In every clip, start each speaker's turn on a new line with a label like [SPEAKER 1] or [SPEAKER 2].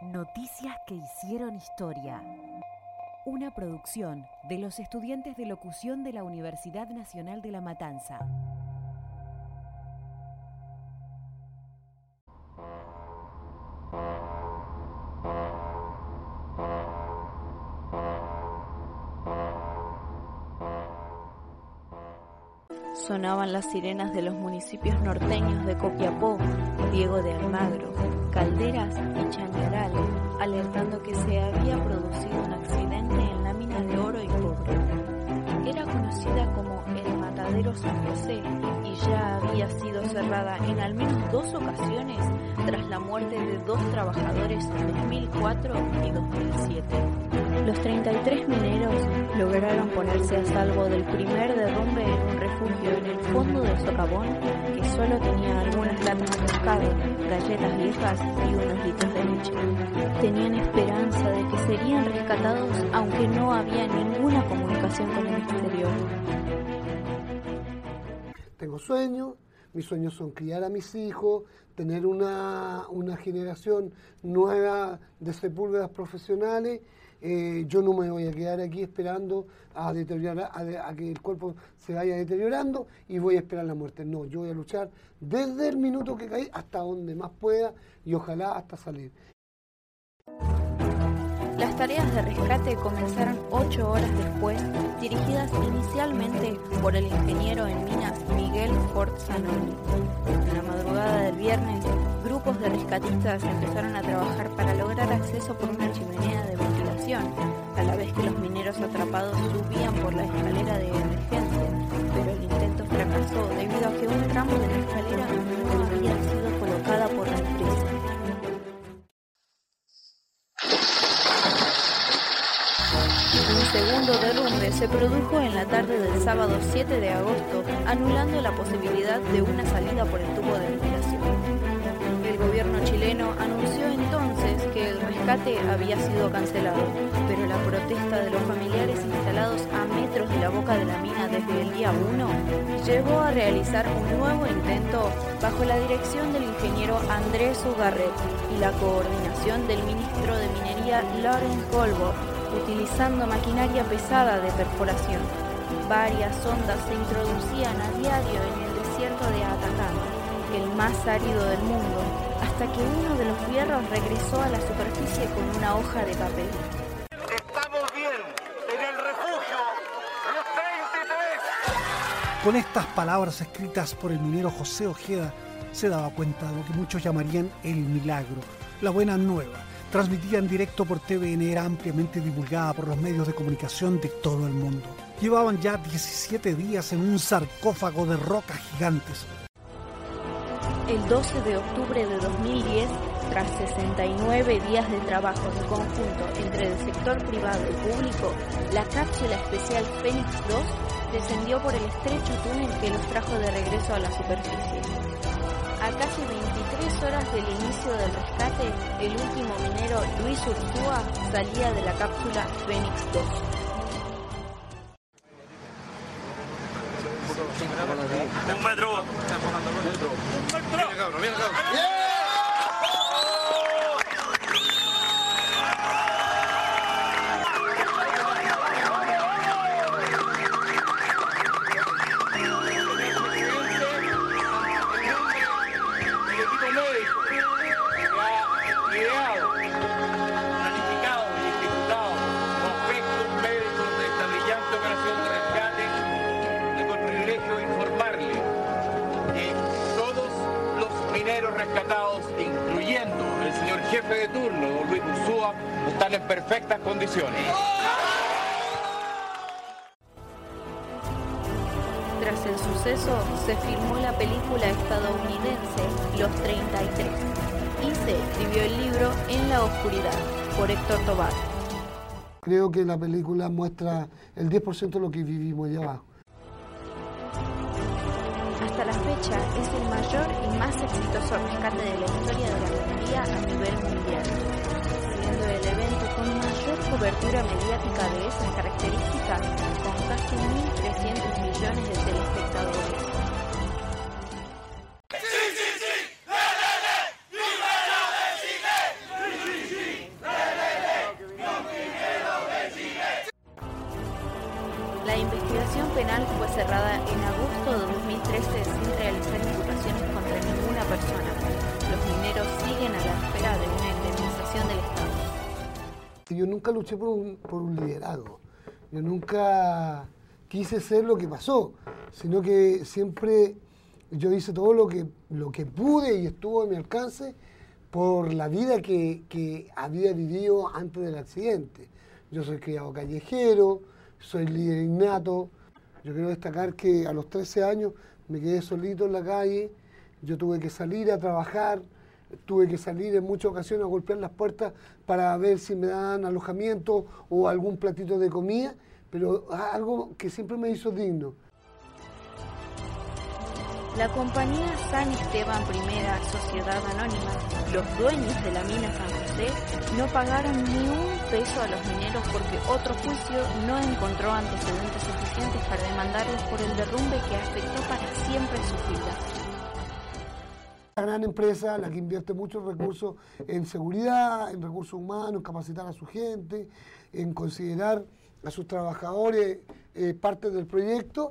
[SPEAKER 1] Noticias que hicieron historia. Una producción de los estudiantes de locución de la Universidad Nacional de La Matanza.
[SPEAKER 2] Sonaban las sirenas de los municipios norteños de Copiapó, Diego de Almagro, Calderas y Chañaral, alertando que se había producido un accidente en la mina de oro y cobre. Era conocida como Matadero San José y ya había sido cerrada en al menos dos ocasiones tras la muerte de dos trabajadores en 2004 y 2007. Los 33 mineros lograron ponerse a salvo del primer derrumbe en un refugio en el fondo del socavón que solo tenía algunas latas de pescado, galletas viejas y unos litros de leche. Tenían esperanza de que serían rescatados aunque no había ninguna comunicación con el exterior.
[SPEAKER 3] Tengo sueños, mis sueños son criar a mis hijos, tener una, una generación nueva de sepúlvedas profesionales. Eh, yo no me voy a quedar aquí esperando a, deteriorar, a, a, que el cuerpo se vaya deteriorando y voy a esperar la muerte. No, yo voy a luchar desde el minuto que caí hasta donde más pueda y ojalá hasta salir.
[SPEAKER 2] Las tareas de rescate comenzaron ocho horas después, dirigidas inicialmente por el ingeniero en minas Miguel Fort Zanoni. En la madrugada del viernes, grupos de rescatistas empezaron a trabajar para lograr acceso por una chimenea de ventilación, a la vez que los mineros atrapados subían por la escalera de emergencia, pero el intento fracasó debido a que un tramo de la escalera se produjo en la tarde del sábado 7 de agosto, anulando la posibilidad de una salida por el tubo de ventilación. El gobierno chileno anunció entonces que el rescate había sido cancelado, pero la protesta de los familiares instalados a metros de la boca de la mina desde el día 1 llevó a realizar un nuevo intento bajo la dirección del ingeniero Andrés Ugarret y la coordinación del ministro de Minería Lawrence Goldberg utilizando maquinaria pesada de perforación. Varias sondas se introducían a diario en el desierto de Atacama, el más árido del mundo, hasta que uno de los fierros regresó a la superficie con una hoja de papel.
[SPEAKER 4] Estamos bien en el refugio, los 33.
[SPEAKER 5] Con estas palabras escritas por el minero José Ojeda, se daba cuenta de lo que muchos llamarían el milagro, la buena nueva transmitida en directo por TVN era ampliamente divulgada por los medios de comunicación de todo el mundo. Llevaban ya 17 días en un sarcófago de rocas gigantes.
[SPEAKER 2] El 12 de octubre de 2010, tras 69 días de trabajo en conjunto entre el sector privado y público, la cápsula especial Fénix 2 descendió por el estrecho túnel que los trajo de regreso a la superficie. A casi 23 horas del inicio del rescate, el último minero Luis Urzúa salía de la cápsula Fénix 2.
[SPEAKER 4] Un metro. Un metro. Rescatados, incluyendo el señor jefe de turno, don Luis Ursúa, están en perfectas condiciones.
[SPEAKER 2] Tras el suceso, se filmó la película estadounidense Los 33 y se escribió el libro En la Oscuridad por Héctor Tobar.
[SPEAKER 3] Creo que la película muestra el 10% de lo que vivimos allá abajo.
[SPEAKER 2] La fecha es el mayor y más exitoso rescate de la historia de la minería a nivel mundial, siendo el evento con mayor cobertura mediática de esas características, con casi 1.300 millones de telespectadores. Investigación penal fue cerrada en agosto de 2013 sin realizar imputaciones contra ninguna persona. Los mineros siguen a la espera de una indemnización del Estado.
[SPEAKER 3] Yo nunca luché por un, por liderazgo. Yo nunca quise ser lo que pasó, sino que siempre yo hice todo lo que, lo que pude y estuvo a mi alcance por la vida que, que había vivido antes del accidente. Yo soy criado callejero, soy líder innato. Yo quiero destacar que a los 13 años me quedé solito en la calle, yo tuve que salir a trabajar, tuve que salir en muchas ocasiones a golpear las puertas para ver si me dan alojamiento o algún platito de comida, pero algo que siempre me hizo digno.
[SPEAKER 2] La compañía San Esteban Primera Sociedad Anónima, los dueños de la mina San No pagaron ni un peso a los mineros porque otro juicio no encontró antecedentes suficientes para demandarles por el derrumbe que afectó para siempre sus vidas.
[SPEAKER 3] Gran empresa, la que invierte muchos recursos en seguridad, en recursos humanos, en capacitar a su gente, en considerar a sus trabajadores eh, parte del proyecto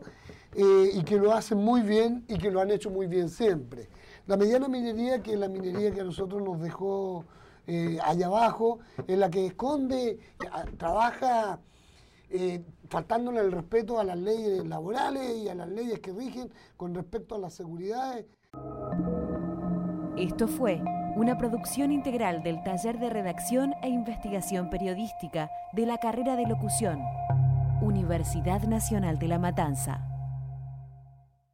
[SPEAKER 3] eh, y que lo hacen muy bien y que lo han hecho muy bien siempre. La mediana minería, que es la minería que a nosotros nos dejó eh, allá abajo, es la que esconde, trabaja faltándole el respeto a las leyes laborales y a las leyes que rigen con respecto a la seguridad.
[SPEAKER 1] Esto fue una producción integral del Taller de Redacción e Investigación Periodística de la carrera de locución, Universidad Nacional de La Matanza.